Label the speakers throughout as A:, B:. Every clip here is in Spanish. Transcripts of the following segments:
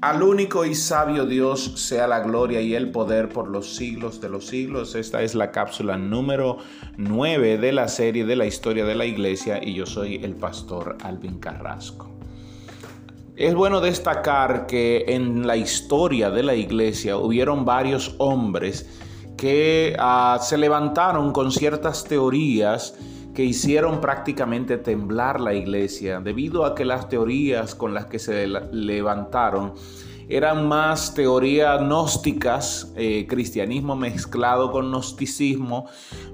A: Al único y sabio Dios sea la gloria y el poder por los siglos de los siglos. Esta es la cápsula número 9 de la serie de la historia de la iglesia y yo soy el pastor Alvin Carrasco. Es bueno destacar que en la historia de la iglesia hubieron varios hombres que uh, se levantaron con ciertas teorías que hicieron prácticamente temblar la iglesia, debido a que las teorías con las que se levantaron eran más teorías gnósticas, eh, cristianismo mezclado con gnosticismo,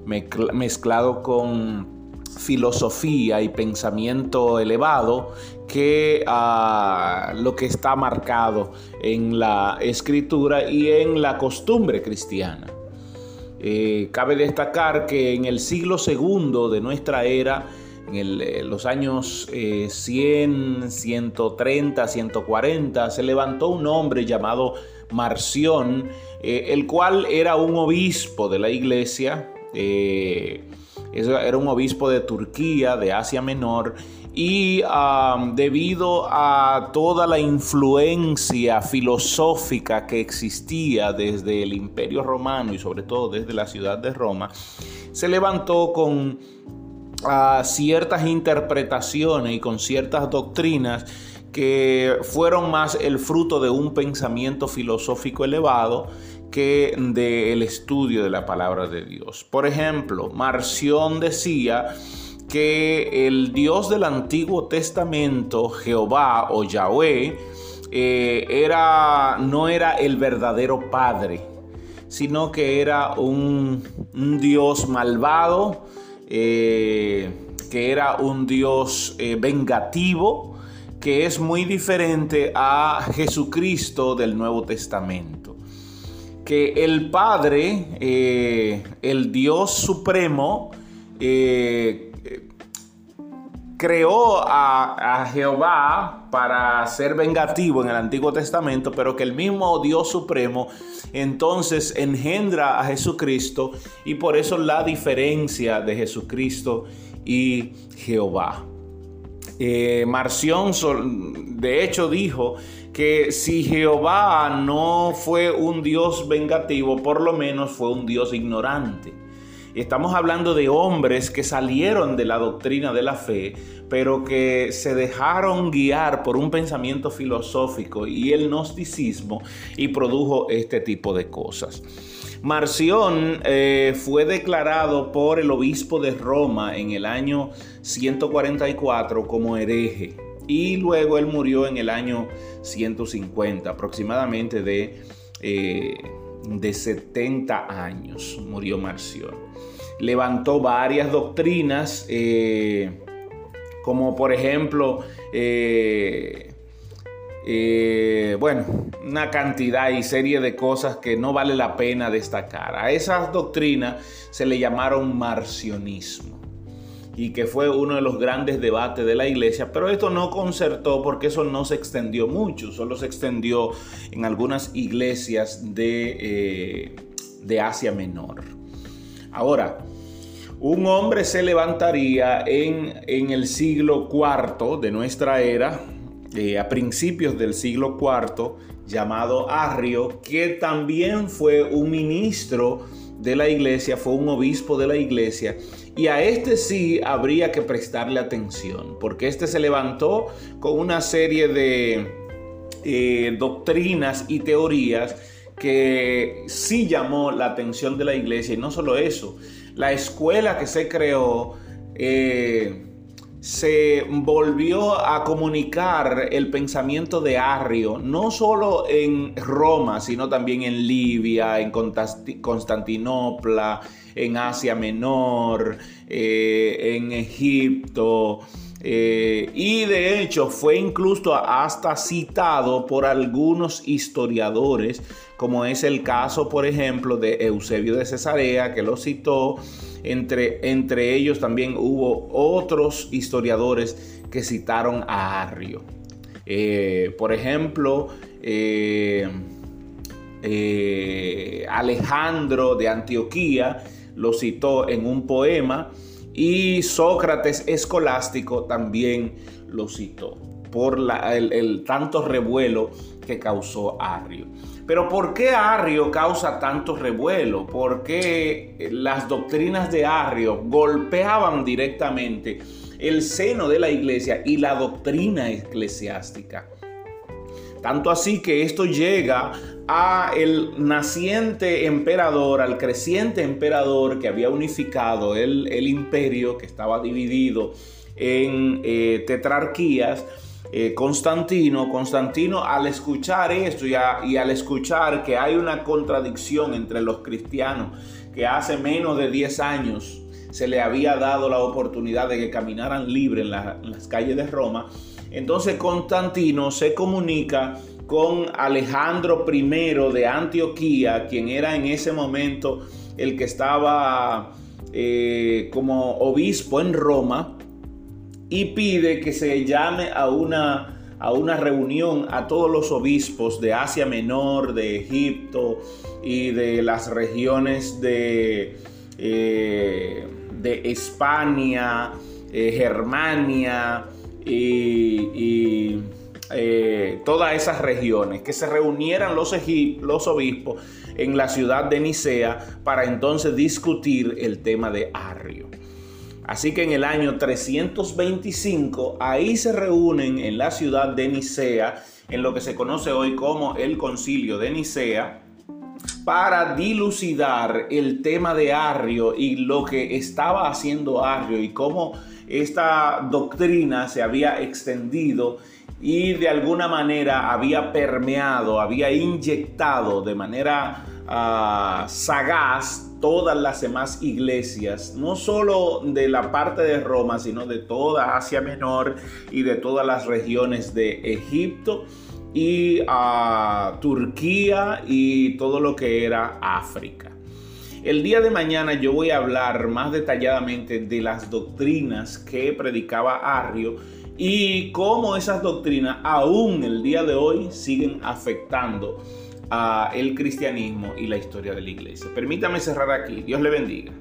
A: mezclado con filosofía y pensamiento elevado que a lo que está marcado en la escritura y en la costumbre cristiana. Eh, cabe destacar que en el siglo segundo de nuestra era, en eh, los años 100, 130, 140, se levantó un hombre llamado Marción, eh, el cual era un obispo de la iglesia, era un obispo de Turquía, de Asia Menor, y debido a toda la influencia filosófica que existía desde el imperio romano y sobre todo desde la ciudad de Roma, se levantó con ciertas interpretaciones y con ciertas doctrinas que fueron más el fruto de un pensamiento filosófico elevado del estudio de la palabra de Dios. Por ejemplo, Marción decía que el Dios del Antiguo Testamento, Jehová o Yahweh, eh, era, no era el verdadero Padre, sino que era un, Dios malvado, eh, que era un Dios eh, vengativo, que es muy diferente a Jesucristo del Nuevo Testamento. Que el Padre, el Dios Supremo, creó a, Jehová para ser vengativo en el Antiguo Testamento, pero que el mismo Dios Supremo entonces engendra a Jesucristo y por eso la diferencia de Jesucristo y Jehová. Eh, Marción de hecho dijo que si Jehová no fue un Dios vengativo, por lo menos fue un Dios ignorante. Estamos hablando de hombres que salieron de la doctrina de la fe, pero que se dejaron guiar por un pensamiento filosófico y el gnosticismo y produjo este tipo de cosas. Marción eh, fue declarado por el obispo de Roma en el año 144 como hereje y luego él murió en el año 150, aproximadamente de... Eh, de 70 años murió Marción. Levantó varias doctrinas, eh, como por ejemplo, eh, bueno, una cantidad y serie de cosas que no vale la pena destacar. A esas doctrinas se le llamaron marcionismo y que fue uno de los grandes debates de la iglesia, pero esto no concertó porque eso no se extendió mucho, solo se extendió en algunas iglesias de, eh, de Asia Menor. Ahora, un hombre se levantaría en, en el siglo IV de nuestra era, eh, a principios del siglo IV, llamado Arrio, que también fue un ministro de la iglesia, fue un obispo de la iglesia, y a este sí habría que prestarle atención, porque este se levantó con una serie de eh, doctrinas y teorías que sí llamó la atención de la iglesia. Y no solo eso, la escuela que se creó eh, se volvió a comunicar el pensamiento de Arrio, no solo en Roma, sino también en Libia, en Constantinopla, en Asia Menor, eh, en Egipto. Eh, y de hecho fue incluso hasta citado por algunos historiadores, como es el caso, por ejemplo, de Eusebio de Cesarea, que lo citó. Entre, entre ellos también hubo otros historiadores que citaron a Arrio. Eh, por ejemplo, Alejandro de Antioquía, lo citó en un poema y Sócrates escolástico también lo citó por el, tanto revuelo que causó Arrio. Pero ¿por qué Arrio causa tanto revuelo? ¿Por qué las doctrinas de Arrio golpeaban directamente el seno de la iglesia y la doctrina eclesiástica? Tanto así que esto llega a el naciente emperador, al creciente emperador que había unificado el, imperio que estaba dividido en eh, tetrarquías. Eh, Constantino, Constantino al escuchar esto y, al escuchar que hay una contradicción entre los cristianos que hace menos de 10 años se le había dado la oportunidad de que caminaran libre en, en las calles de Roma, entonces Constantino se comunica con Alejandro I de Antioquía, quien era en ese momento el que estaba eh, como obispo en Roma, y pide que se llame a una, a una reunión a todos los obispos de Asia Menor, de Egipto y de las regiones de, eh, de España, eh, Germania y eh, todas esas regiones, que se reunieran los, los obispos en la ciudad de Nicea para entonces discutir el tema de Arrio. Así que en el año 325 ahí se reúnen en la ciudad de Nicea, en lo que se conoce hoy como el concilio de Nicea, para dilucidar el tema de Arrio y lo que estaba haciendo Arrio y cómo esta doctrina se había extendido y de alguna manera había permeado, había inyectado de manera ah, sagaz todas las demás iglesias, no solo de la parte de Roma, sino de toda Asia Menor y de todas las regiones de Egipto y a ah, Turquía y todo lo que era África. El día de mañana yo voy a hablar más detalladamente de las doctrinas que predicaba Arrio y cómo esas doctrinas aún el día de hoy siguen afectando a el cristianismo y la historia de la iglesia. Permítame cerrar aquí. Dios le bendiga.